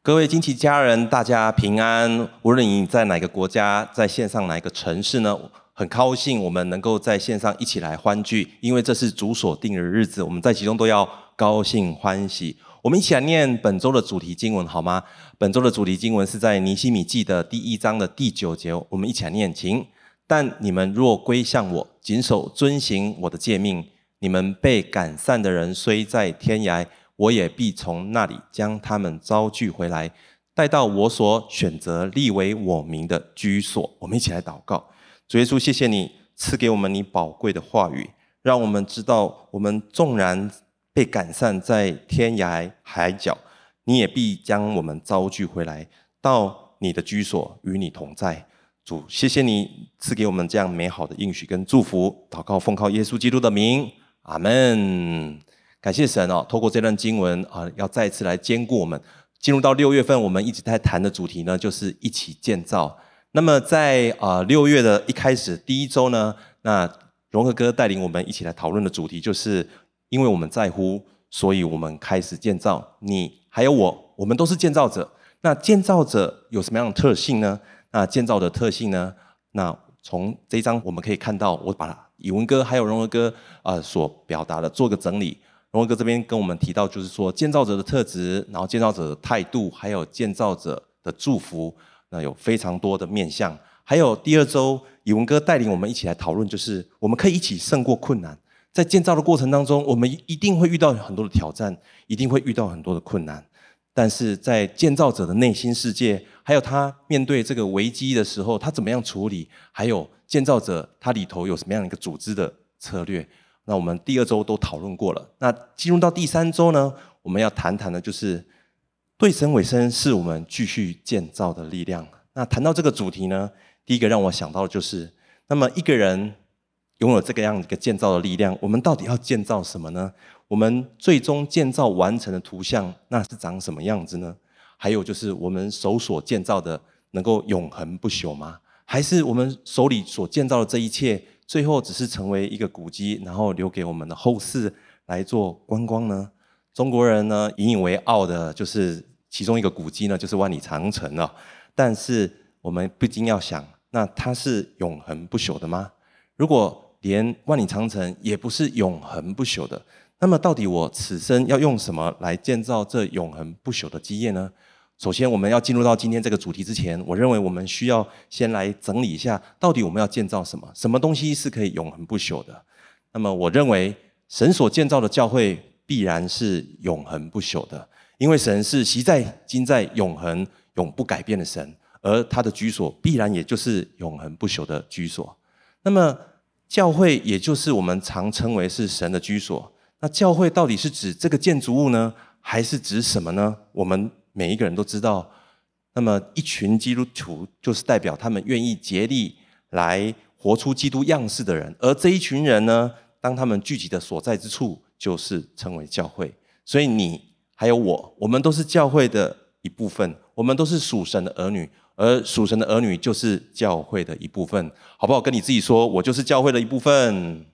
各位惊奇家人，大家平安。无论你在哪个国家，在线上哪个城市呢？很高兴我们能够在线上一起来欢聚，因为这是主所定的日子，我们在其中都要高兴欢喜。我们一起来念本周的主题经文好吗？本周的主题经文是在尼西米记的第一章的第九节，我们一起来念，请。但你们若归向我，谨守遵行我的诫命，你们被赶散的人虽在天涯。我也必从那里将他们招聚回来，带到我所选择立为我名的居所。我们一起来祷告，主耶稣，谢谢你赐给我们你宝贵的话语，让我们知道，我们纵然被赶散在天涯海角，你也必将我们招聚回来，到你的居所与你同在。主，谢谢你赐给我们这样美好的应许跟祝福。祷告奉靠耶稣基督的名，阿门。感谢神哦，透过这段经文啊，要再次来坚固我们。进入到六月份，我们一直在谈的主题呢，就是一起建造。那么在啊六月的一开始第一周呢，那融合哥带领我们一起来讨论的主题，就是因为我们在乎，所以我们开始建造。你还有我，我们都是建造者。那建造者有什么样的特性呢？那建造的特性呢？那从这一章我们可以看到，我把以文哥还有融合哥啊所表达的做个整理。融合哥这边跟我们提到，就是说建造者的特质，然后建造者的态度，还有建造者的祝福，那有非常多的面向。还有第二周，以文哥带领我们一起来讨论，就是我们可以一起胜过困难。在建造的过程当中，我们一定会遇到很多的挑战，一定会遇到很多的困难。但是在建造者的内心世界，还有他面对这个危机的时候，他怎么样处理？还有建造者他里头有什么样的一个组织的策略？那我们第二周都讨论过了。那进入到第三周呢，我们要谈谈的，就是对神委身是我们继续建造的力量。那谈到这个主题呢，第一个让我想到的就是，那么一个人拥有这个样一个建造的力量，我们到底要建造什么呢？我们最终建造完成的图像，那是长什么样子呢？还有就是我们手所建造的，能够永恒不朽吗？还是我们手里所建造的这一切？最后只是成为一个古迹，然后留给我们的后世来做观光呢？中国人呢引以为傲的就是其中一个古迹呢，就是万里长城了。但是我们不禁要想，那它是永恒不朽的吗？如果连万里长城也不是永恒不朽的，那么到底我此生要用什么来建造这永恒不朽的基业呢？首先，我们要进入到今天这个主题之前，我认为我们需要先来整理一下，到底我们要建造什么？什么东西是可以永恒不朽的？那么，我认为神所建造的教会必然是永恒不朽的，因为神是昔在、今在、永恒、永不改变的神，而他的居所必然也就是永恒不朽的居所。那么，教会也就是我们常称为是神的居所。那教会到底是指这个建筑物呢，还是指什么呢？我们每一个人都知道，那么一群基督徒就是代表他们愿意竭力来活出基督样式的人，而这一群人呢，当他们聚集的所在之处，就是称为教会。所以你还有我，我们都是教会的一部分，我们都是属神的儿女，而属神的儿女就是教会的一部分，好不好？跟你自己说，我就是教会的一部分。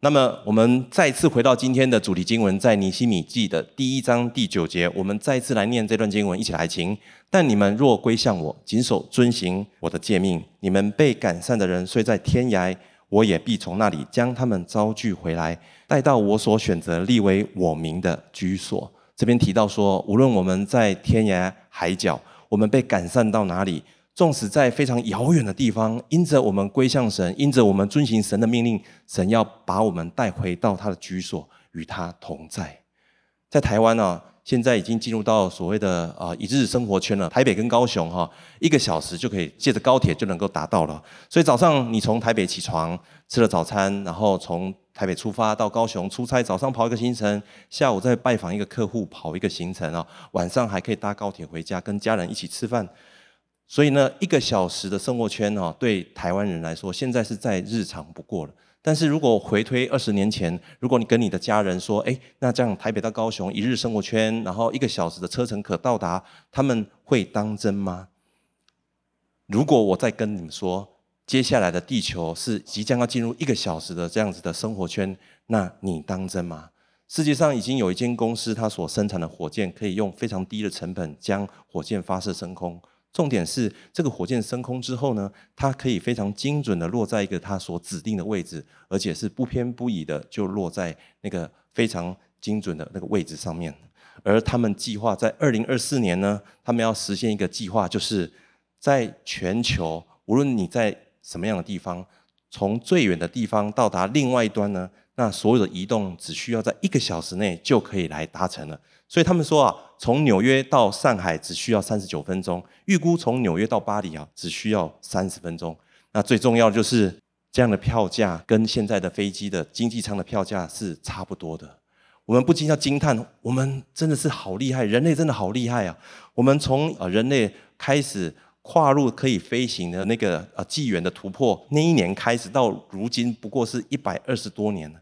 那么，我们再次回到今天的主题经文，在尼希米记的第一章第九节，我们再次来念这段经文，一起来听。但你们若归向我，谨守遵行我的诫命，你们被赶散的人虽在天涯，我也必从那里将他们招聚回来，带到我所选择立为我名的居所。这边提到说，无论我们在天涯海角，我们被赶散到哪里。纵使在非常遥远的地方，因着我们归向神，因着我们遵行神的命令，神要把我们带回到他的居所，与他同在。在台湾呢、现在已经进入到所谓的啊一日生活圈了。台北跟高雄哈，一个小时就可以借着高铁就能够达到了。所以早上你从台北起床，吃了早餐，然后从台北出发到高雄出差，早上跑一个行程，下午再拜访一个客户，跑一个行程啊，晚上还可以搭高铁回家，跟家人一起吃饭。所以呢，一个小时的生活圈哦，对台湾人来说，现在是再日常不过了。但是如果回推二十年前，如果你跟你的家人说，哎，那这样台北到高雄一日生活圈，然后一个小时的车程可到达，他们会当真吗？如果我再跟你们说，接下来的地球是即将要进入一个小时的这样子的生活圈，那你当真吗？世界上已经有一间公司，它所生产的火箭可以用非常低的成本将火箭发射升空。重点是，这个火箭升空之后呢，它可以非常精准的落在一个它所指定的位置，而且是不偏不倚的就落在那个非常精准的那个位置上面。而他们计划在二零二四年呢，他们要实现一个计划，就是在全球，无论你在什么样的地方，从最远的地方到达另外一端呢。那所有的移动只需要在一个小时内就可以来达成了，所以他们说啊，从纽约到上海只需要三十九分钟，预估从纽约到巴黎啊只需要三十分钟。那最重要就是这样的票价跟现在的飞机的经济舱的票价是差不多的。我们不禁要惊叹，我们真的是好厉害，人类真的好厉害啊！我们从呃人类开始。跨入可以飞行的那个呃纪元的突破，那一年开始到如今不过是一百二十多年了，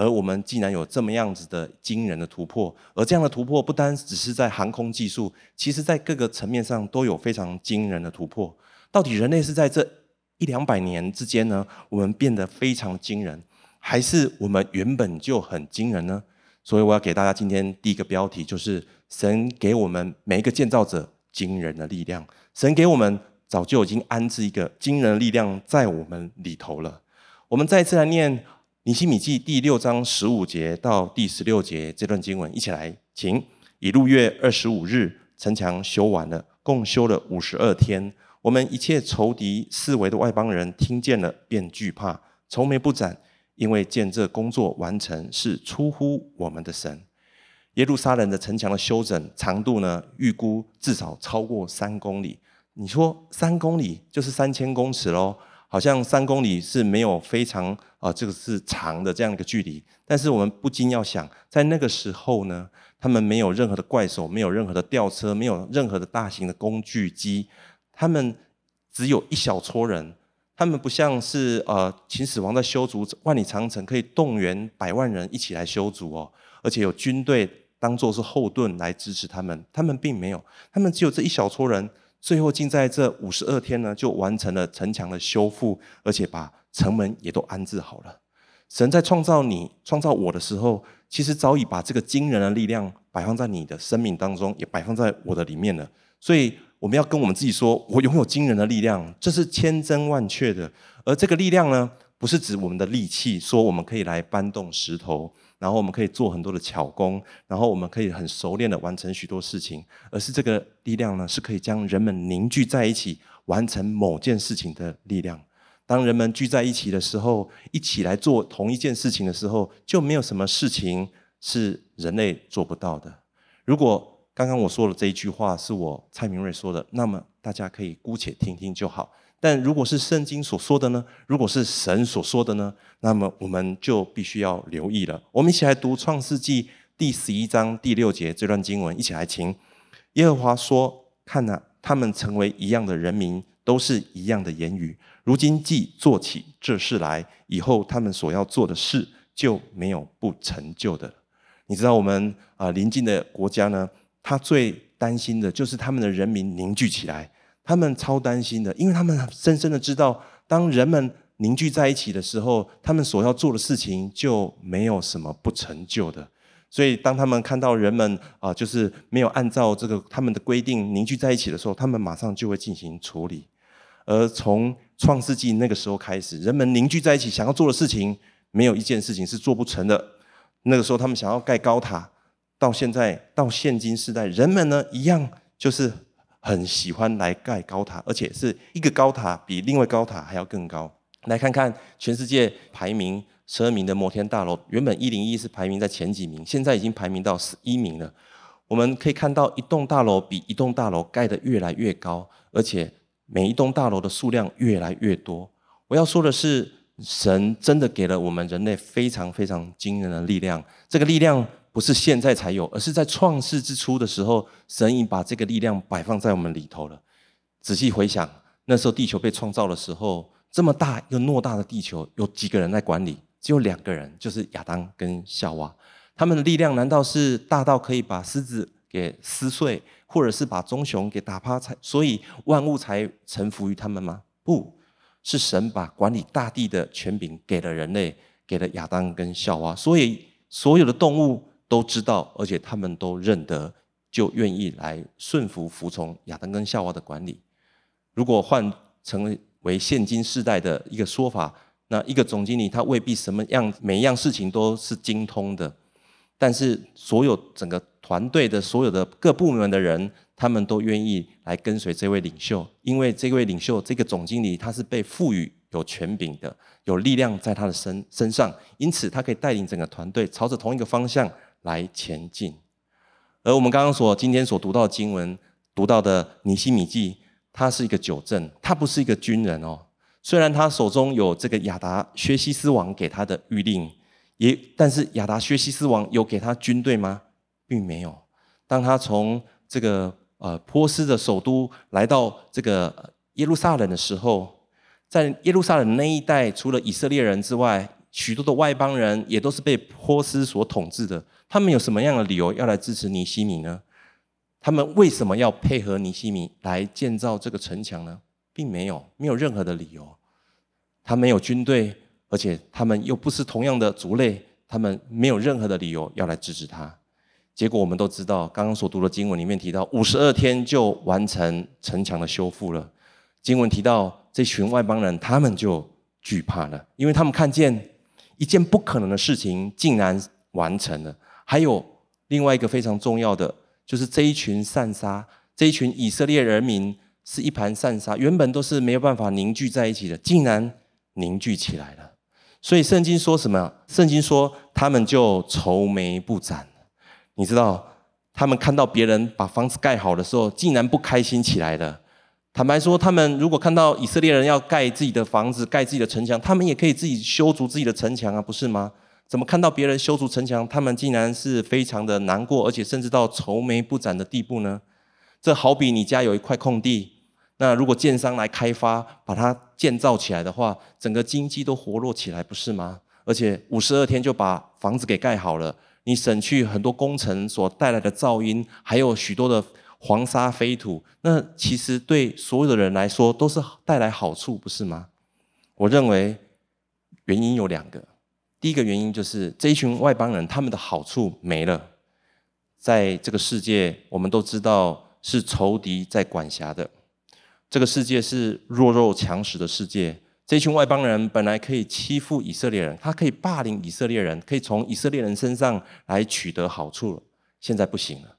而我们竟然有这么样子的惊人的突破，而这样的突破不单只是在航空技术，其实在各个层面上都有非常惊人的突破。到底人类是在这一两百年之间呢，我们变得非常惊人，还是我们原本就很惊人呢？所以我要给大家今天第一个标题，就是神给我们每一个建造者惊人的力量。神给我们早就已经安置一个惊人的力量在我们里头了。我们再一次来念尼希米记第六章十五节到第十六节这段经文，一起来，请。以禄月二十五日，城墙修完了，共修了五十二天。我们一切仇敌四围的外邦人听见了，便惧怕，愁眉不展，因为见这工作完成是出乎我们的神。耶路撒冷的城墙的修整长度呢，预估至少超过三公里。你说三公里就是三千公尺喽？好像三公里是没有非常啊、这个是长的这样一个距离。但是我们不禁要想，在那个时候呢，他们没有任何的怪手，没有任何的吊车，没有任何的大型的工具机，他们只有一小撮人。他们不像是呃秦始皇在修筑万里长城，可以动员百万人一起来修筑哦，而且有军队。当做是后盾来支持他们，他们并没有，他们只有这一小撮人，最后竟在这五十二天呢，就完成了城墙的修复，而且把城门也都安置好了。神在创造你、创造我的时候，其实早已把这个惊人的力量摆放在你的生命当中，也摆放在我的里面了。所以我们要跟我们自己说：“我拥有惊人的力量，这是千真万确的。”而这个力量呢，不是指我们的力气，说我们可以来搬动石头。然后我们可以做很多的巧工，然后我们可以很熟练的完成许多事情，而是这个力量呢，是可以将人们凝聚在一起，完成某件事情的力量。当人们聚在一起的时候，一起来做同一件事情的时候，就没有什么事情是人类做不到的。如果刚刚我说的这一句话是我蔡明瑞说的，那么大家可以姑且听听就好。但如果是圣经所说的呢？如果是神所说的呢？那么我们就必须要留意了。我们一起来读创世纪第十一章第六节这段经文，一起来听。耶和华说：“看哪，他们成为一样的人民，都是一样的言语。如今既做起这事来，以后他们所要做的事就没有不成就的。”你知道我们啊邻近的国家呢，他最担心的就是他们的人民凝聚起来。他们超担心的，因为他们深深的知道，当人们凝聚在一起的时候，他们所要做的事情就没有什么不成就的。所以，当他们看到人们啊，就是没有按照这个他们的规定凝聚在一起的时候，他们马上就会进行处理。而从创世纪那个时候开始，人们凝聚在一起想要做的事情，没有一件事情是做不成的。那个时候，他们想要盖高塔，到现在到现今时代，人们呢一样就是。很喜欢来盖高塔，而且是一个高塔比另外高塔还要更高。来看看全世界排名十二名的摩天大楼，原本一零一是排名在前几名，现在已经排名到十一名了。我们可以看到一栋大楼比一栋大楼盖得越来越高，而且每一栋大楼的数量越来越多。我要说的是，神真的给了我们人类非常非常惊人的力量，这个力量。不是现在才有，而是在创世之初的时候，神已把这个力量摆放在我们里头了。仔细回想，那时候地球被创造的时候，这么大一个偌大的地球，有几个人在管理？只有两个人，就是亚当跟夏娃。他们的力量难道是大到可以把狮子给撕碎，或者是把棕熊给打趴才，所以万物才臣服于他们吗？不是，神把管理大地的权柄给了人类，给了亚当跟夏娃，所以。所有的动物都知道，而且他们都认得，就愿意来顺服服从亚当跟夏娃的管理。如果换成为现今世代的一个说法，那一个总经理他未必什么样每一样事情都是精通的，但是所有整个团队的所有的各部门的人，他们都愿意来跟随这位领袖，因为这位领袖这个总经理他是被赋予有权柄的，有力量在他的身身上，因此他可以带领整个团队朝着同一个方向来前进。而我们刚刚所今天所读到的经文，读到的尼希米记，他是一个酒政，他不是一个军人哦。虽然他手中有这个亚达薛西斯王给他的諭令，也但是亚达薛西斯王有给他军队吗？并没有。当他从这个呃波斯的首都来到这个耶路撒冷的时候，在耶路撒冷那一带，除了以色列人之外，许多的外邦人也都是被波斯所统治的。他们有什么样的理由要来支持尼希米呢？他们为什么要配合尼希米来建造这个城墙呢？并没有，没有任何的理由。他没有军队，而且他们又不是同样的族类，他们没有任何的理由要来支持他。结果我们都知道，刚刚所读的经文里面提到，五十二天就完成城墙的修复了。经文提到这群外邦人，他们就惧怕了，因为他们看见一件不可能的事情竟然完成了。还有另外一个非常重要的，就是这一群散沙，这一群以色列人民是一盘散沙，原本都是没有办法凝聚在一起的，竟然凝聚起来了。所以圣经说什么？圣经说他们就愁眉不展。你知道，他们看到别人把房子盖好的时候，竟然不开心起来了。坦白说，他们如果看到以色列人要盖自己的房子、盖自己的城墙，他们也可以自己修筑自己的城墙啊，不是吗？怎么看到别人修筑城墙，他们竟然是非常的难过，而且甚至到愁眉不展的地步呢？这好比你家有一块空地，那如果建商来开发，把它建造起来的话，整个经济都活络起来，不是吗？而且五十二天就把房子给盖好了，你省去很多工程所带来的噪音，还有许多的黄沙飞土，那其实对所有的人来说都是带来好处，不是吗？我认为原因有两个。第一个原因就是这一群外邦人，他们的好处没了。在这个世界，我们都知道是仇敌在管辖的。这个世界是弱肉强食的世界。这群外邦人本来可以欺负以色列人，他可以霸凌以色列人，可以从以色列人身上来取得好处。现在不行了。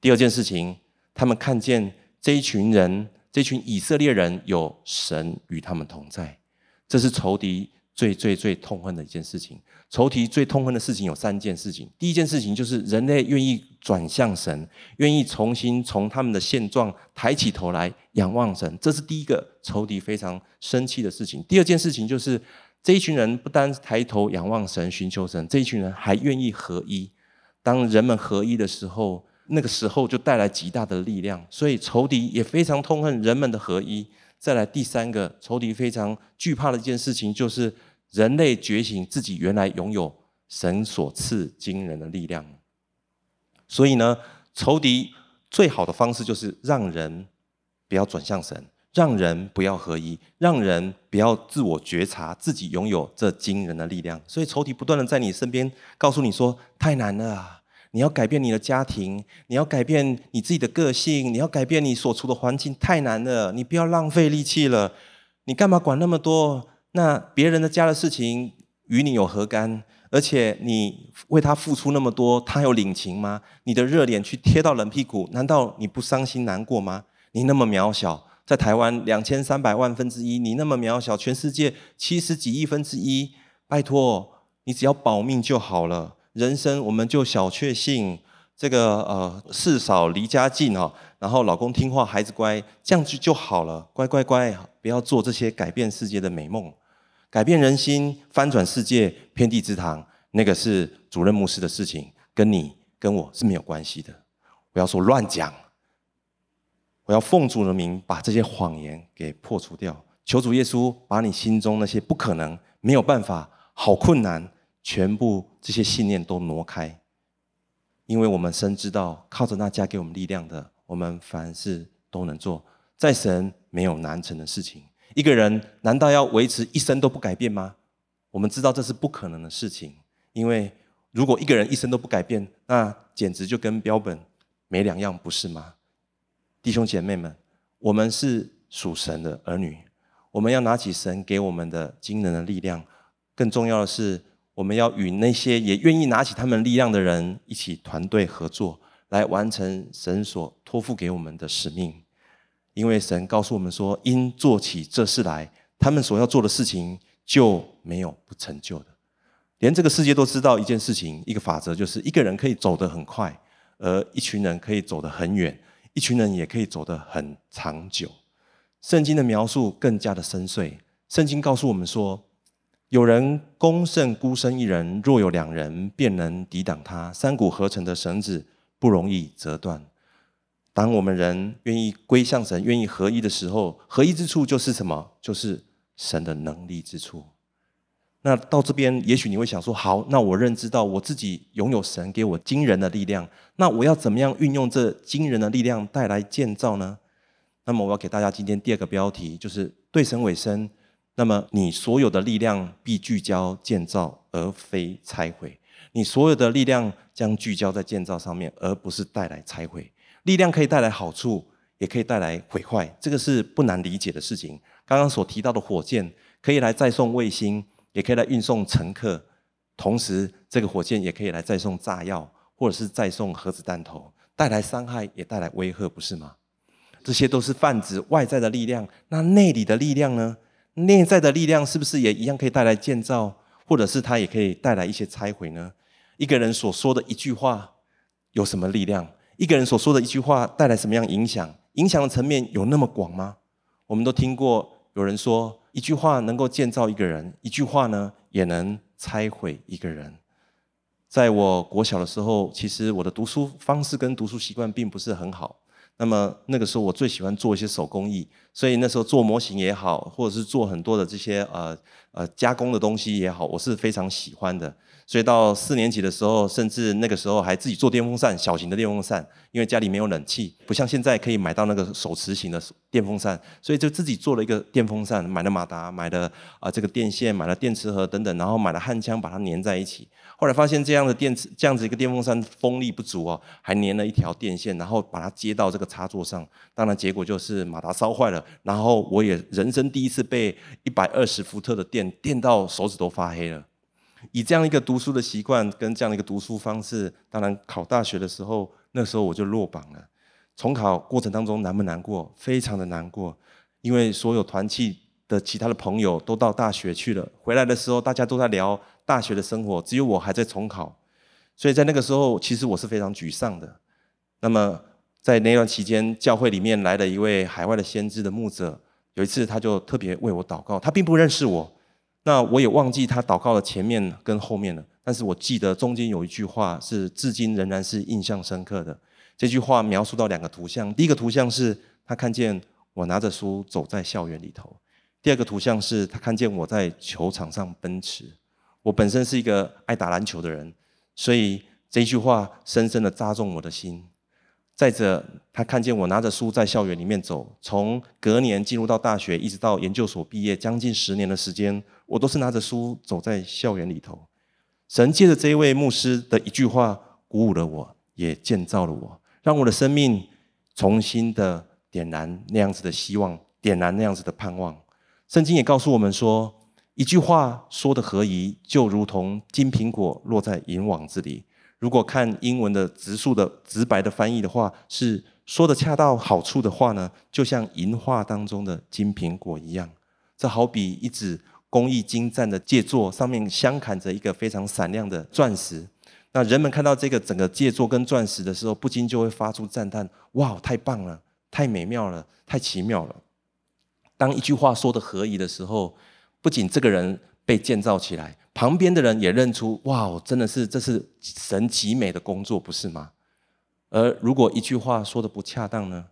第二件事情，他们看见这一群人，这群以色列人有神与他们同在，这是仇敌。最最最痛恨的一件事情，仇敌最痛恨的事情有三件事情。第一件事情就是人类愿意转向神，愿意重新从他们的现状抬起头来仰望神，这是第一个仇敌非常生气的事情。第二件事情就是这一群人不单抬头仰望神、寻求神，这一群人还愿意合一。当人们合一的时候，那个时候就带来极大的力量。所以仇敌也非常痛恨人们的合一。再来第三个仇敌非常惧怕的一件事情，就是人类觉醒自己原来拥有神所赐惊人的力量。所以呢，仇敌最好的方式就是让人不要转向神，让人不要合一，让人不要自我觉察自己拥有这惊人的力量。所以仇敌不断的在你身边告诉你说：“太难了。”你要改变你的家庭，你要改变你自己的个性，你要改变你所处的环境，太难了。你不要浪费力气了，你干嘛管那么多？那别人的家的事情与你有何干？而且你为他付出那么多，他有领情吗？你的热脸去贴到冷屁股，难道你不伤心难过吗？你那么渺小，在台湾两千三百万分之一，你那么渺小，全世界七十几亿分之一，拜托，你只要保命就好了。人生我们就小确幸，这个呃事少离家近哦，然后老公听话，孩子乖，这样子就好了，乖乖乖，不要做这些改变世界的美梦，改变人心、翻转世界、遍地之堂，那个是主任牧师的事情，跟你跟我是没有关系的。不要说乱讲，我要奉主的名把这些谎言给破除掉，求主耶稣把你心中那些不可能、没有办法、好困难。全部这些信念都挪开，因为我们深知道，靠着那加给我们力量的，我们凡事都能做。在神没有难成的事情。一个人难道要维持一生都不改变吗？我们知道这是不可能的事情，因为如果一个人一生都不改变，那简直就跟标本没两样，不是吗？弟兄姐妹们，我们是属神的儿女，我们要拿起神给我们的惊人的力量。更重要的是，我们要与那些也愿意拿起他们力量的人一起团队合作，来完成神所托付给我们的使命。因为神告诉我们说，因做起这事来，他们所要做的事情就没有不成就的。连这个世界都知道一件事情，一个法则，就是一个人可以走得很快，而一群人可以走得很远。一群人也可以走得很长久。圣经的描述更加的深邃。圣经告诉我们说，有人攻胜孤身一人，若有两人，便能抵挡他。三股合成的绳子不容易折断。当我们人愿意归向神，愿意合一的时候，合一之处就是什么？就是神的能力之处。那到这边，也许你会想说：好，那我认知到我自己拥有神给我惊人的力量，那我要怎么样运用这惊人的力量带来建造呢？那么我要给大家今天第二个标题，就是对神委身。那么你所有的力量必聚焦建造，而非拆毁。你所有的力量将聚焦在建造上面，而不是带来拆毁。力量可以带来好处，也可以带来毁坏，这个是不难理解的事情。刚刚所提到的火箭可以来载送卫星。也可以来运送乘客，同时这个火箭也可以来载送炸药，或者是载送核子弹头，带来伤害也带来威吓，不是吗？这些都是泛指外在的力量，那内里的力量呢？内在的力量是不是也一样可以带来建造，或者是它也可以带来一些拆毁呢？一个人所说的一句话有什么力量？一个人所说的一句话带来什么样影响？影响的层面有那么广吗？我们都听过有人说。一句话能够建造一个人，一句话呢也能拆毁一个人。在我国小的时候，其实我的读书方式跟读书习惯并不是很好。那么那个时候，我最喜欢做一些手工艺，所以那时候做模型也好，或者是做很多的这些呃呃加工的东西也好，我是非常喜欢的。所以到四年级的时候，甚至那个时候还自己做电风扇，小型的电风扇，因为家里没有冷气，不像现在可以买到那个手持型的电风扇，所以就自己做了一个电风扇，买了马达，买了啊这个电线，买了电池盒等等，然后买了焊枪把它粘在一起。后来发现这样的电池，这样子一个电风扇风力不足哦，还粘了一条电线，然后把它接到这个插座上，当然结果就是马达烧坏了，然后我也人生第一次被一百二十伏特的电电到手指都发黑了。以这样一个读书的习惯跟这样的一个读书方式，当然考大学的时候，那时候我就落榜了。重考过程当中难不难过？非常的难过，因为所有团契的其他的朋友都到大学去了，回来的时候大家都在聊大学的生活，只有我还在重考。所以在那个时候，其实我是非常沮丧的。那么在那段期间，教会里面来了一位海外的先知的牧者，有一次他就特别为我祷告，他并不认识我。那我也忘记他祷告的前面跟后面了，但是我记得中间有一句话是至今仍然是印象深刻的。这句话描述到两个图像，第一个图像是他看见我拿着书走在校园里头，第二个图像是他看见我在球场上奔驰。我本身是一个爱打篮球的人，所以这句话深深的扎中我的心。再者，他看见我拿着书在校园里面走，从隔年进入到大学，一直到研究所毕业，将近十年的时间，我都是拿着书走在校园里头。神借着这一位牧师的一句话，鼓舞了我，也建造了我，让我的生命重新的点燃那样子的希望，点燃那样子的盼望。圣经也告诉我们说，一句话说的合宜，就如同金苹果落在银网子里。如果看英文的直述的直白的翻译的话，是说的恰到好处的话呢，就像银画当中的金苹果一样。这好比一纸工艺精湛的杰作，上面镶嵌着一个非常闪亮的钻石。那人们看到这个整个杰作跟钻石的时候，不禁就会发出赞叹：“哇，太棒了，太美妙了，太奇妙了。”当一句话说的合宜的时候，不仅这个人被建造起来。旁边的人也认出，哇，真的是这是神极美的工作，不是吗？而如果一句话说的不恰当呢？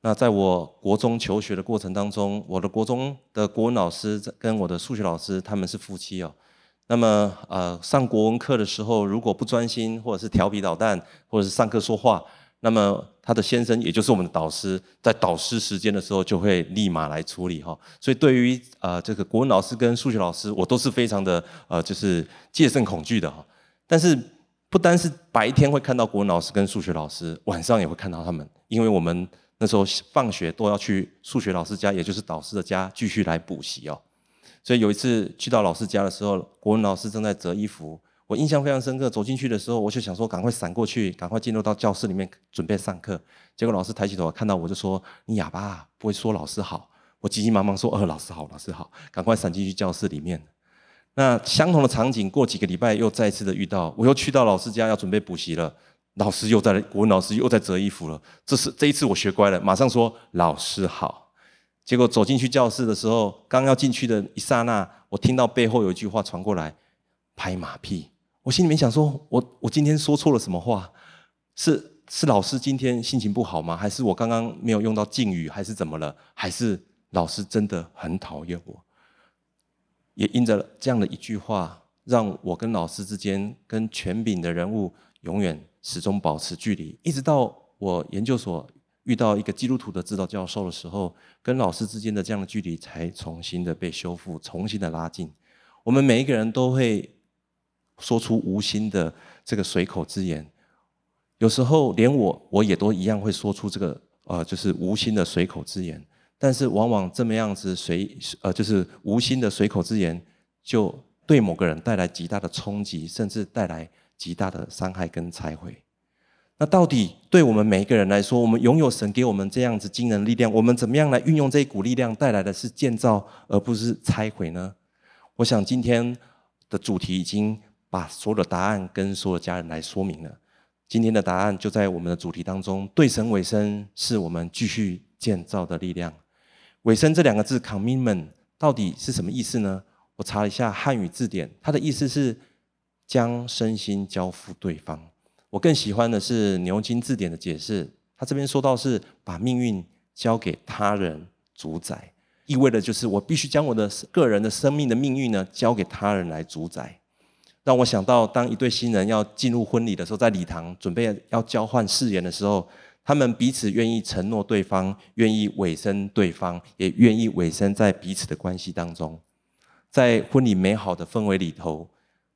那在我国中求学的过程当中，我的国中的国文老师跟我的数学老师他们是夫妻哦。那么呃，上国文课的时候，如果不专心，或者是调皮捣蛋，或者是上课说话。那么他的先生，也就是我们的导师，在导师时间的时候就会立马来处理哈。所以对于呃这个国文老师跟数学老师，我都是非常的呃就是戒慎恐惧的哈。但是不单是白天会看到国文老师跟数学老师，晚上也会看到他们，因为我们那时候放学都要去数学老师家，也就是导师的家继续来补习哦。所以有一次去到老师家的时候，国文老师正在折衣服，我印象非常深刻。走进去的时候，我就想说赶快闪过去，赶快进入到教室里面准备上课。结果老师抬起头看到我就说：“你哑巴，不会说老师好。”我急急忙忙说：“呃，老师好，老师好。”赶快闪进去教室里面。那相同的场景，过几个礼拜又再次的遇到，我又去到老师家要准备补习了，老师又在国文老师又在折衣服了。这是这一次我学乖了，马上说：“老师好。”结果走进去教室的时候，刚要进去的一刹那，我听到背后有一句话传过来：“拍马屁。”我心里面想说：“我我今天说错了什么话？是是老师今天心情不好吗？还是我刚刚没有用到敬语？还是怎么了？还是老师真的很讨厌我？”也因着这样的一句话，让我跟老师之间、跟权柄的人物永远始终保持距离，一直到我研究所。遇到一个基督徒的指导教授的时候，跟老师之间的这样的距离才重新的被修复，重新的拉近。我们每一个人都会说出无心的这个随口之言，有时候连我我也都一样会说出这个呃，就是无心的随口之言。但是往往这么样子随呃，就是无心的随口之言，就对某个人带来极大的冲击，甚至带来极大的伤害跟拆毁。那到底对我们每一个人来说，我们拥有神给我们这样子惊人力量，我们怎么样来运用这一股力量，带来的是建造而不是拆毁呢？我想今天的主题已经把所有的答案跟所有的家人来说明了。今天的答案就在我们的主题当中，对神委身是我们继续建造的力量。委身这两个字 （commitment） 到底是什么意思呢？我查了一下汉语字典，它的意思是将身心交付对方。我更喜欢的是牛津字典的解释，他这边说到是把命运交给他人主宰，意味着就是我必须将我的个人的生命的命运呢交给他人来主宰。让我想到，当一对新人要进入婚礼的时候，在礼堂准备要交换誓言的时候，他们彼此愿意承诺对方，愿意委身对方，也愿意委身在彼此的关系当中，在婚礼美好的氛围里头。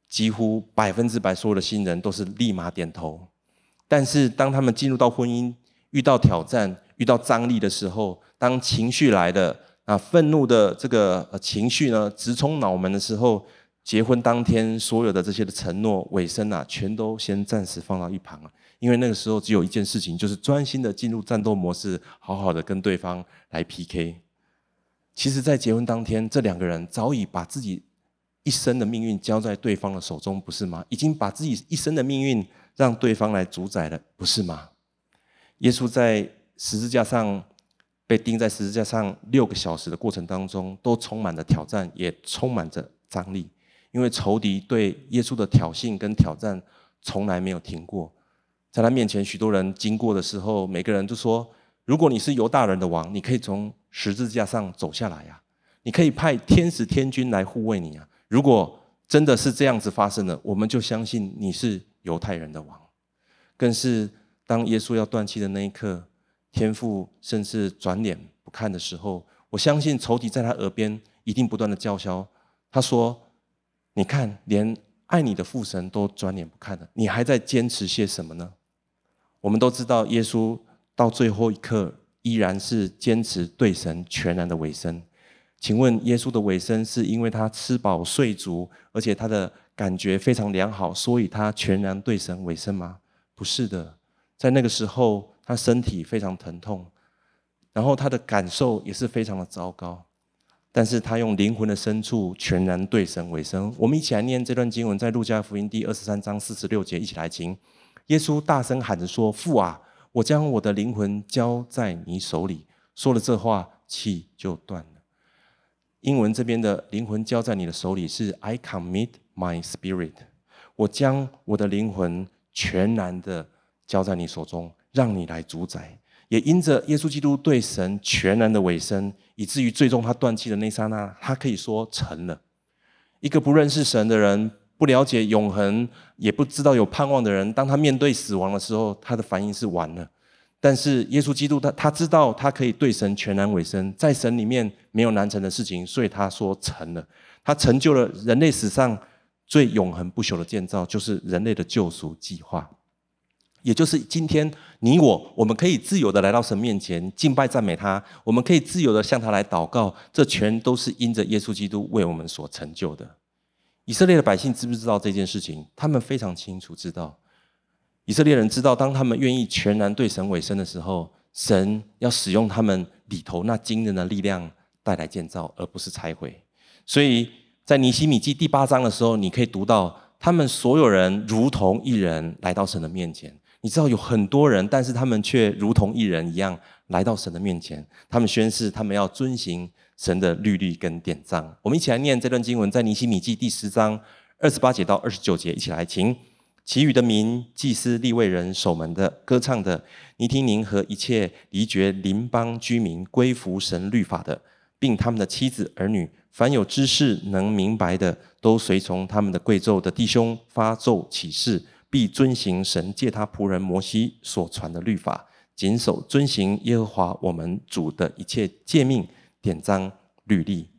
几乎百分之百所有的新人都是立马点头，但是当他们进入到婚姻，遇到挑战、遇到张力的时候，当情绪来的啊，愤怒的这个情绪呢直冲脑门的时候，结婚当天所有的这些的承诺、尾声啊，全都先暂时放到一旁了，因为那个时候只有一件事情，就是专心的进入战斗模式，好好的跟对方来 PK。其实，在结婚当天，这两个人早已把自己。一生的命运交在对方的手中，不是吗？已经把自己一生的命运让对方来主宰了，不是吗？耶稣在十字架上被钉在十字架上六个小时的过程当中，都充满着挑战，也充满着张力，因为仇敌对耶稣的挑衅跟挑战从来没有停过。在他面前，许多人经过的时候，每个人都说：“如果你是犹大人的王，你可以从十字架上走下来呀，你可以派天使天军来护卫你啊。”如果真的是这样子发生的，我们就相信你是犹太人的王。更是当耶稣要断气的那一刻，天父甚至转脸不看的时候，我相信仇敌在他耳边一定不断的叫嚣。他说：“你看，连爱你的父神都转脸不看了，你还在坚持些什么呢？”我们都知道，耶稣到最后一刻依然是坚持对神全然的委身。请问耶稣的委身是因为他吃饱睡足，而且他的感觉非常良好，所以他全然对神委身吗？不是的，在那个时候他身体非常疼痛，然后他的感受也是非常的糟糕，但是他用灵魂的深处全然对神委身。我们一起来念这段经文，在路加福音第二十三章四十六节，一起来听。耶稣大声喊着说：“父啊，我将我的灵魂交在你手里。”说了这话，气就断了。英文这边的灵魂交在你的手里是 I commit my spirit，我将我的灵魂全然的交在你手中，让你来主宰。也因着耶稣基督对神全然的委身，以至于最终他断气的那刹那，他可以说成了。一个不认识神的人，不了解永恒，也不知道有盼望的人，当他面对死亡的时候，他的反应是完了。但是耶稣基督他他知道他可以对神全然委身，在神里面没有难成的事情，所以他说成了，他成就了人类史上最永恒不朽的建造，就是人类的救赎计划。也就是今天你我，我们可以自由的来到神面前敬拜赞美他，我们可以自由的向他来祷告，这全都是因着耶稣基督为我们所成就的。以色列的百姓知不知道这件事情？他们非常清楚知道。以色列人知道，当他们愿意全然对神委身的时候，神要使用他们里头那惊人的力量带来建造，而不是拆毁。所以在尼希米记第八章的时候，你可以读到他们所有人如同一人来到神的面前。你知道有很多人，但是他们却如同一人一样来到神的面前。他们宣誓，他们要遵行神的律例跟典章。我们一起来念这段经文，在尼希米记第十章二十八节到二十九节，一起来请。其余的民、祭司、立位人、守门的、歌唱的、尼提宁和一切离绝邻邦居民归服神律法的，并他们的妻子儿女，凡有知识能明白的，都随从他们的贵胄的弟兄发咒起誓。必遵行神借他仆人摩西所传的律法，谨守遵行耶和华我们主的一切诫命、典章、律例。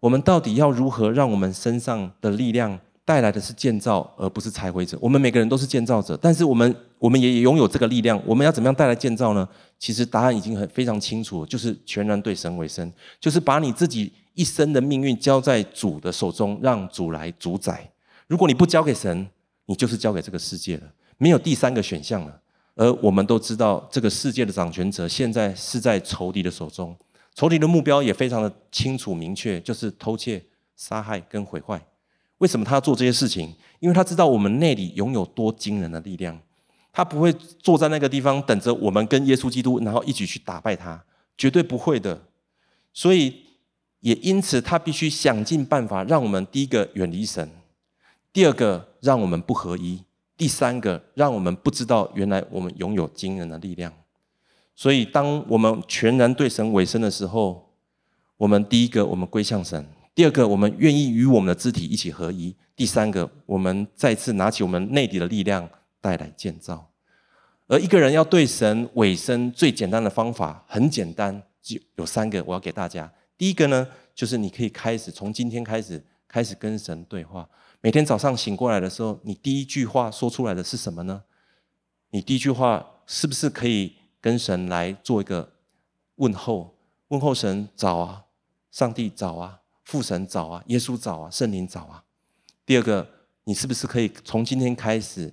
我们到底要如何让我们身上的力量带来的是建造，而不是拆毁者？我们每个人都是建造者，但是我们我们也拥有这个力量。我们要怎么样带来建造呢？其实答案已经很非常清楚，就是全然对神委身，就是把你自己一生的命运交在主的手中，让主来主宰。如果你不交给神，你就是交给这个世界了，没有第三个选项了。而我们都知道，这个世界的掌权者现在是在仇敌的手中，仇敌的目标也非常的清楚明确，就是偷窃、杀害跟毁坏。为什么他要做这些事情？因为他知道我们内里拥有多惊人的力量，他不会坐在那个地方等着我们跟耶稣基督，然后一起去打败他，绝对不会的。所以也因此，他必须想尽办法让我们第一个远离神。第二个，让我们不合一；第三个，让我们不知道原来我们拥有惊人的力量。所以，当我们全然对神委身的时候，我们第一个，我们归向神；第二个，我们愿意与我们的肢体一起合一；第三个，我们再次拿起我们内底的力量带来建造。而一个人要对神委身，最简单的方法很简单，就有三个，我要给大家。第一个呢，就是你可以开始从今天开始，开始跟神对话。每天早上醒过来的时候，你第一句话说出来的是什么呢？你第一句话是不是可以跟神来做一个问候？问候神早啊，上帝早啊，父神早啊，耶稣早啊，圣灵早啊。第二个，你是不是可以从今天开始，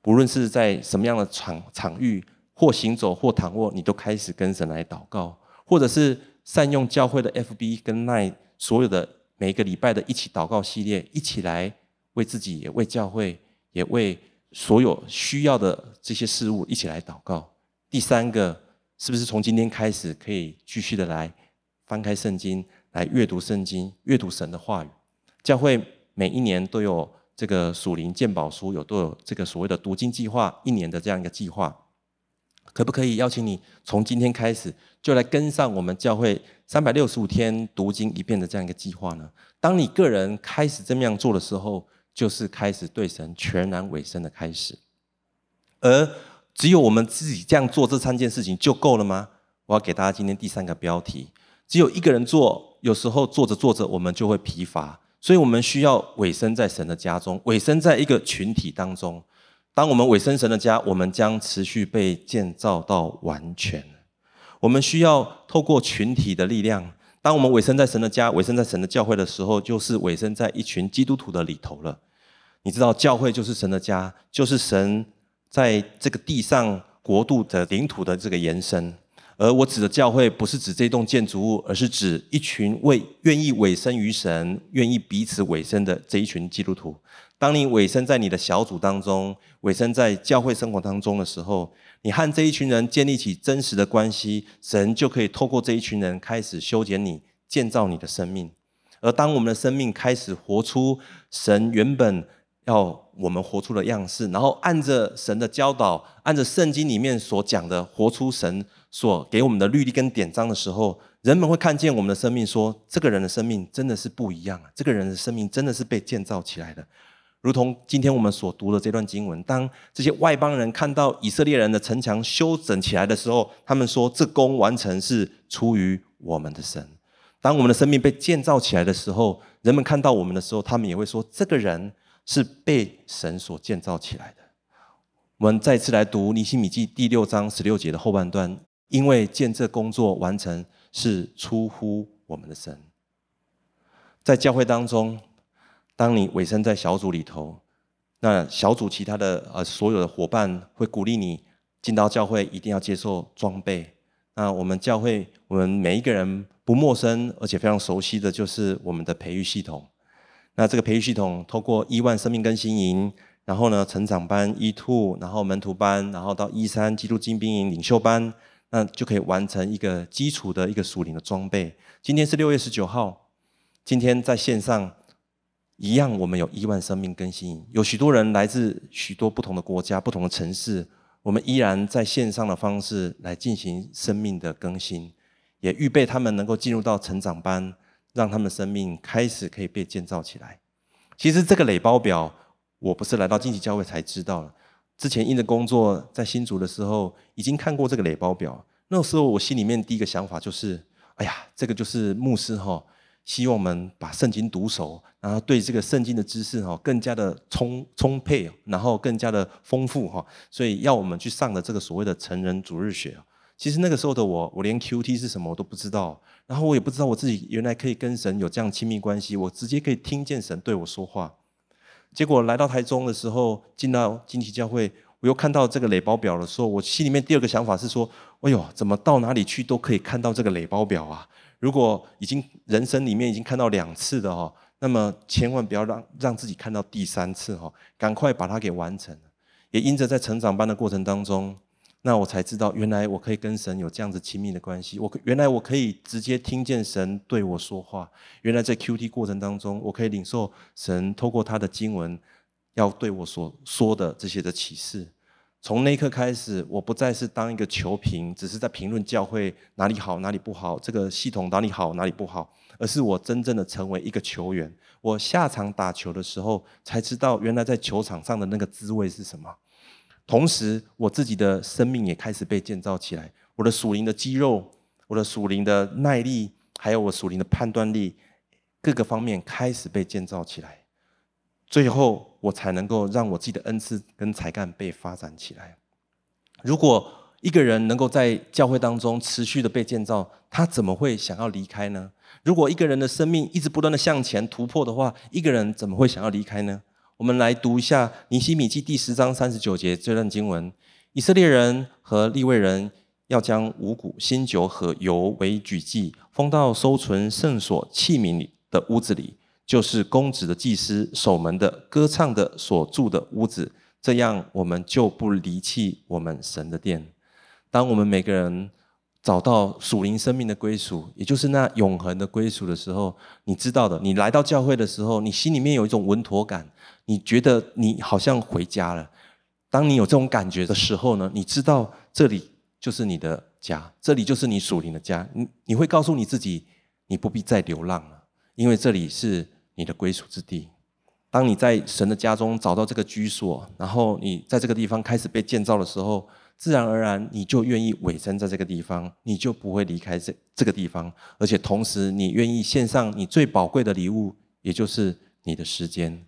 不论是在什么样的场场域，或行走或躺卧，你都开始跟神来祷告，或者是善用教会的 FB 跟 Line 所有的。每个礼拜的一起祷告系列，一起来为自己，也为教会，也为所有需要的这些事物一起来祷告。第三个，是不是从今天开始可以继续的来翻开圣经，来阅读圣经，阅读神的话语？教会每一年都有这个属灵鉴宝书，有都有这个所谓的读经计划，一年的这样一个计划。可不可以邀请你从今天开始就来跟上我们教会三百六十五天读经一遍的这样一个计划呢？当你个人开始这么样做的时候，就是开始对神全然委身的开始。而只有我们自己这样做这三件事情就够了吗？我要给大家今天第三个标题：只有一个人做，有时候做着做着我们就会疲乏，所以我们需要委身在神的家中，委身在一个群体当中。当我们委身神的家，我们将持续被建造到完全。我们需要透过群体的力量。当我们委身在神的家，委身在神的教会的时候，就是委身在一群基督徒的里头了。你知道，教会就是神的家，就是神在这个地上国度的领土的这个延伸。而我指的教会，不是指这栋建筑物，而是指一群为愿意委身于神、愿意彼此委身的这一群基督徒。当你委身在你的小组当中，委身在教会生活当中的时候，你和这一群人建立起真实的关系，神就可以透过这一群人开始修剪你、建造你的生命。而当我们的生命开始活出神原本要我们活出的样式，然后按着神的教导，按着圣经里面所讲的活出神所给我们的律例跟典章的时候，人们会看见我们的生命，说这个人的生命真的是不一样啊！这个人的生命真的是被建造起来的。如同今天我们所读的这段经文，当这些外邦人看到以色列人的城墙修整起来的时候，他们说：“这工完成是出于我们的神。”当我们的生命被建造起来的时候，人们看到我们的时候，他们也会说：这个人是被神所建造起来的。我们再次来读尼希米记第六章十六节的后半段，因为建这工作完成是出乎我们的神。在教会当中，当你委身在小组里头，那小组其他的呃所有的伙伴会鼓励你进到教会一定要接受装备。那我们教会，我们每一个人不陌生而且非常熟悉的就是我们的培育系统。那这个培育系统透过亿万生命更新营，然后呢成长班、一 two，然后门徒班，然后到一三基督精兵营领袖班，那就可以完成一个基础的一个属灵的装备。今天是六月十九号。今天在线上一样，我们有亿万生命更新，有许多人来自许多不同的国家、不同的城市，我们依然在线上的方式来进行生命的更新，也预备他们能够进入到成长班，让他们生命开始可以被建造起来。其实这个垒包表，我不是来到荆棘教会才知道了，之前因着工作在新竹的时候，已经看过这个垒包表。那时候我心里面第一个想法就是：哎呀，这个就是牧师哈。希望我们把圣经读熟，然后对这个圣经的知识哈更加的充充沛，然后更加的丰富哈。所以要我们去上的这个所谓的成人主日学。其实那个时候的我，我连 QT 是什么我都不知道，然后我也不知道我自己原来可以跟神有这样亲密关系，我直接可以听见神对我说话。结果来到台中的时候，进到荆棘教会，我又看到这个垒包表的时候，我心里面第二个想法是说：哎呦，怎么到哪里去都可以看到这个垒包表啊？如果已经人生里面已经看到两次的哈，那么千万不要让让自己看到第三次哈，赶快把它给完成。也因着在成长班的过程当中，那我才知道原来我可以跟神有这样子亲密的关系。我原来我可以直接听见神对我说话。原来在 QT 过程当中，我可以领受神透过他的经文要对我所说的这些的启示。从那一刻开始，我不再是当一个球评，只是在评论教会哪里好哪里不好，这个系统哪里好哪里不好，而是我真正的成为一个球员。我下场打球的时候，才知道原来在球场上的那个滋味是什么。同时，我自己的生命也开始被建造起来，我的属灵的肌肉，我的属灵的耐力，还有我属灵的判断力，各个方面开始被建造起来。最后，我才能够让我自己的恩赐跟才干被发展起来。如果一个人能够在教会当中持续的被建造，他怎么会想要离开呢？如果一个人的生命一直不断的向前突破的话，一个人怎么会想要离开呢？我们来读一下尼希米记第十章三十九节这段经文：以色列人和利未人要将五谷、新酒和油为举祭，封到收存圣所器皿里的屋子里。就是公子的祭司、守门的、歌唱的所住的屋子，这样我们就不离弃我们神的殿。当我们每个人找到属灵生命的归属，也就是那永恒的归属的时候，你知道的，你来到教会的时候，你心里面有一种稳妥感，你觉得你好像回家了。当你有这种感觉的时候呢，你知道这里就是你的家，这里就是你属灵的家。你你会告诉你自己，你不必再流浪了，因为这里是。你的归属之地。当你在神的家中找到这个居所，然后你在这个地方开始被建造的时候，自然而然你就愿意委身在这个地方，你就不会离开这这个地方，而且同时你愿意献上你最宝贵的礼物，也就是你的时间，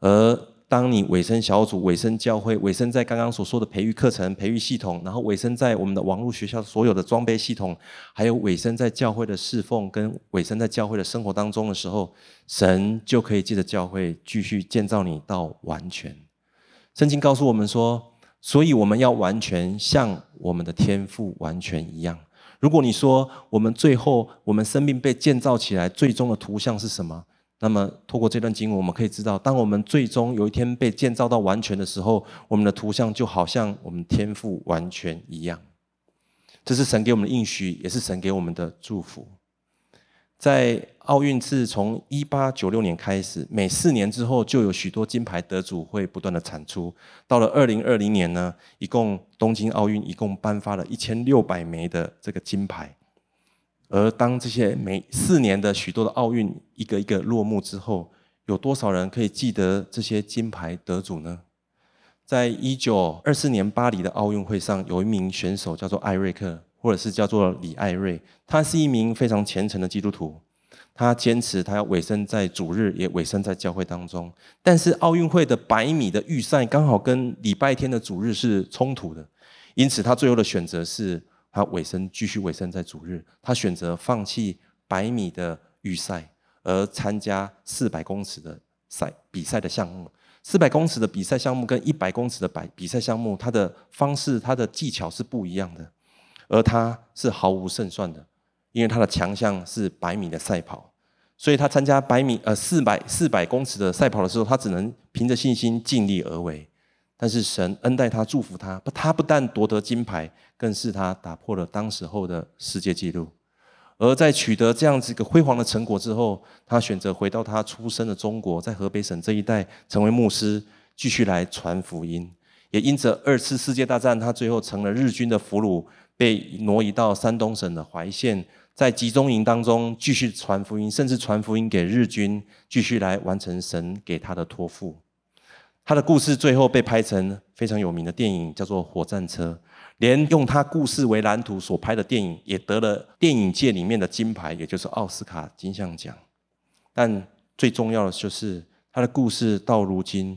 而。当你委身小组、委身教会、委身在刚刚所说的培育课程、培育系统，然后委身在我们的网络学校所有的装备系统，还有委身在教会的侍奉跟委身在教会的生活当中的时候，神就可以借着教会继续建造你到完全。圣经告诉我们说，所以我们要完全像我们的天赋完全一样。如果你说我们最后我们生命被建造起来，最终的图像是什么？那么，透过这段经文，我们可以知道，当我们最终有一天被建造到完全的时候，我们的图像就好像我们天赋完全一样。这是神给我们的应许，也是神给我们的祝福。在奥运自从一八九六年开始，每四年之后就有许多金牌得主会不断的产出。到了二零二零年呢，一共东京奥运一共颁发了一千六百枚的这个金牌。而当这些每四年的许多的奥运一个一个落幕之后，有多少人可以记得这些金牌得主呢？在一九二四年巴黎的奥运会上，有一名选手叫做艾瑞克·或者是叫做李艾瑞，他是一名非常虔诚的基督徒。他坚持他要委身在主日，也委身在教会当中。但是奥运会的百米的预赛刚好跟礼拜天的主日是冲突的，因此他最后的选择是他尾声继续尾声在主日。他选择放弃百米的预赛，而参加四百公尺的赛比赛的项目。四百公尺的比赛项目跟一百公尺的百比赛项目，它的方式、它的技巧是不一样的，而他是毫无胜算的。因为他的强项是百米的赛跑，所以他参加百米呃四百四百公尺的赛跑的时候，他只能凭着信心尽力而为。但是神恩待他，祝福他，他不但夺得金牌，更是他打破了当时候的世界纪录。而在取得这样子一个辉煌的成果之后，他选择回到他出生的中国，在河北省这一带成为牧师，继续来传福音。也因着二次世界大战，他最后成了日军的俘虏，被挪移到山东省的淮县。在集中营当中继续传福音，甚至传福音给日军，继续来完成神给他的托付。他的故事最后被拍成非常有名的电影，叫做《火战车》，连用他故事为蓝图所拍的电影也得了电影界里面的金牌，也就是奥斯卡金像奖。但最重要的就是他的故事到如今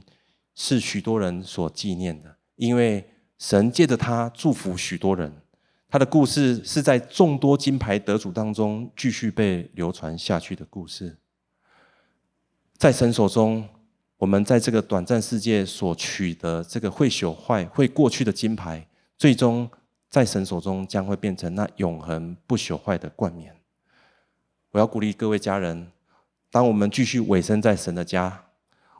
是许多人所纪念的，因为神借着他祝福许多人。他的故事是在众多金牌得主当中继续被流传下去的故事。在神手中，我们在这个短暂世界所取得这个会朽坏、会过去的金牌，最终在神手中将会变成那永恒不朽坏的冠冕。我要鼓励各位家人，当我们继续委身在神的家，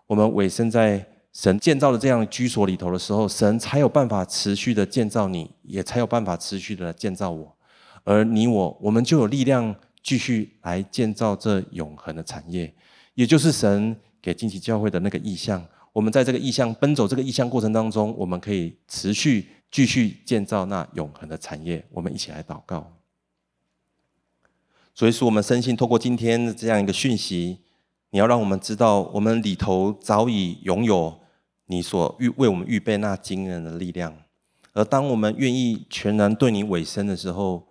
我们委身在。神建造的这样居所里头的时候，神才有办法持续的建造你，也才有办法持续的建造我，而你我，我们就有力量继续来建造这永恒的产业，也就是神给惊奇教会的那个意向。我们在这个意向奔走这个意向过程当中，我们可以持续继续建造那永恒的产业。我们一起来祷告。所以说，我们深信透过今天的这样一个讯息。你要让我们知道，我们里头早已拥有你所预为我们预备那惊人的力量。而当我们愿意全然对你委身的时候，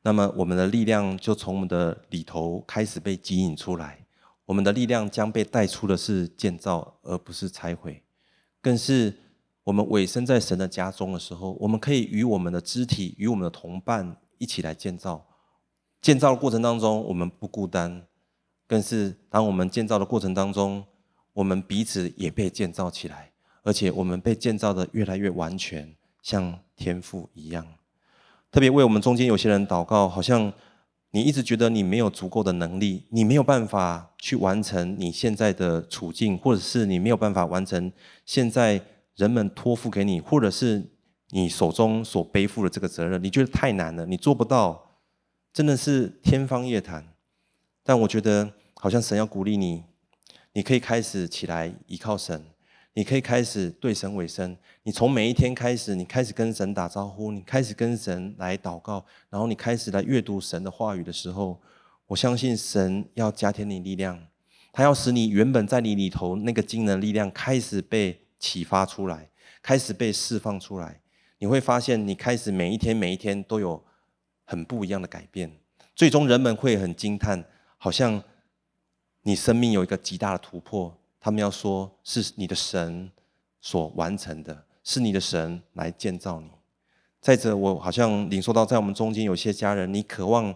那么我们的力量就从我们的里头开始被吸引出来。我们的力量将被带出的是建造，而不是拆毁。更是我们委身在神的家中的时候，我们可以与我们的肢体、与我们的同伴一起来建造。建造的过程当中，我们不孤单。更是当我们建造的过程当中，我们彼此也被建造起来，而且我们被建造的越来越完全，像天父一样。特别为我们中间有些人祷告，好像你一直觉得你没有足够的能力，你没有办法去完成你现在的处境，或者是你没有办法完成现在人们托付给你，或者是你手中所背负的这个责任，你觉得太难了，你做不到，真的是天方夜谭。但我觉得，好像神要鼓励你，你可以开始起来依靠神，你可以开始对神委身。你从每一天开始，你开始跟神打招呼，你开始跟神来祷告，然后你开始来阅读神的话语的时候，我相信神要加添你力量，他要使你原本在你里头那个惊人力量开始被启发出来，开始被释放出来。你会发现，你开始每一天每一天都有很不一样的改变，最终人们会很惊叹。好像你生命有一个极大的突破，他们要说是你的神所完成的，是你的神来建造你。再者，我好像领受到，在我们中间有些家人，你渴望，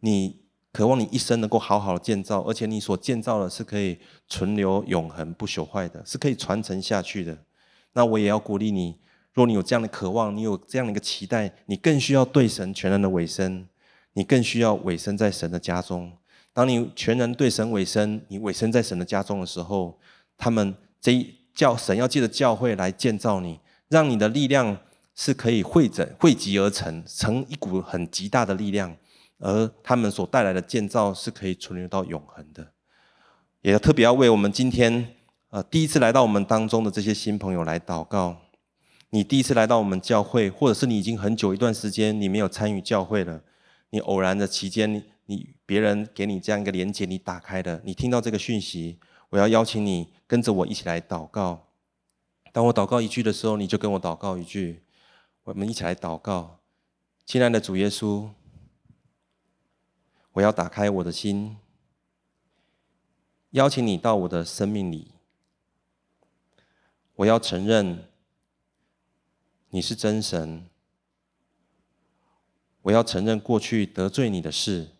你渴望你一生能够好好的建造，而且你所建造的是可以存留永恒不朽坏的，是可以传承下去的。那我也要鼓励你，若你有这样的渴望，你有这样的一个期待，你更需要对神全然的委身，你更需要委身在神的家中。当你全然对神委身，你委身在神的家中的时候，他们这一教神要借着教会来建造你，让你的力量是可以汇整汇集而成，成一股很极大的力量，而他们所带来的建造是可以存留到永恒的。也特别要为我们今天呃第一次来到我们当中的这些新朋友来祷告。你第一次来到我们教会，或者是你已经很久一段时间你没有参与教会了，你偶然的期间。你别人给你这样一个连结，你打开的，你听到这个讯息，我要邀请你跟着我一起来祷告。当我祷告一句的时候，你就跟我祷告一句，我们一起来祷告。亲爱的主耶稣，我要打开我的心，邀请你到我的生命里。我要承认你是真神。我要承认过去得罪你的事。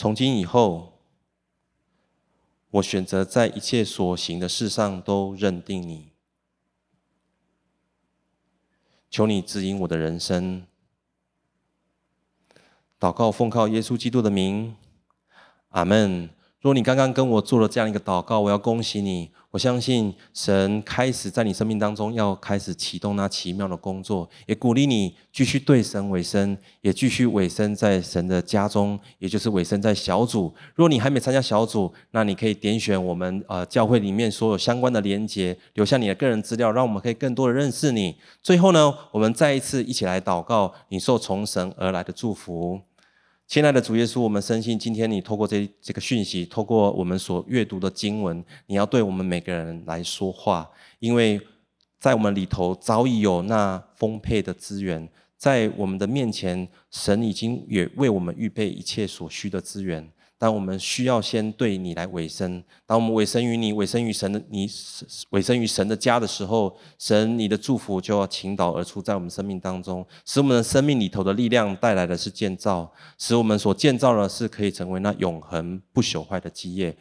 从今以后，我选择在一切所行的事上都认定你。求你指引我的人生。祷告奉靠耶稣基督的名，阿门。如果你刚刚跟我做了这样一个祷告，我要恭喜你。我相信神开始在你生命当中要开始启动那奇妙的工作，也鼓励你继续对神委身，也继续委身在神的家中，也就是委身在小组。如果你还没参加小组，那你可以点选我们呃教会里面所有相关的连结，留下你的个人资料，让我们可以更多的认识你。最后呢，我们再一次一起来祷告，你受从神而来的祝福。亲爱的主耶稣，我们深信今天你透过这这个讯息，透过我们所阅读的经文，你要对我们每个人来说话，因为在我们里头早已有那丰沛的资源，在我们的面前，神已经也为我们预备一切所需的资源。但我们需要先对你来委身。当我们委身于你，委身于神的你，委身于神的家的时候，神你的祝福就要倾倒而出，在我们生命当中，使我们的生命里头的力量带来的是建造，使我们所建造的是可以成为那永恒不朽坏的基业。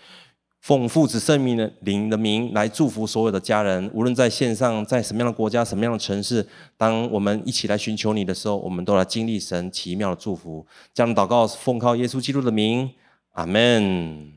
奉父子圣名的灵的名来祝福所有的家人，无论在线上，在什么样的国家，什么样的城市，当我们一起来寻求你的时候，我们都来经历神奇妙的祝福。这样祷告，奉靠耶稣基督的名。阿门。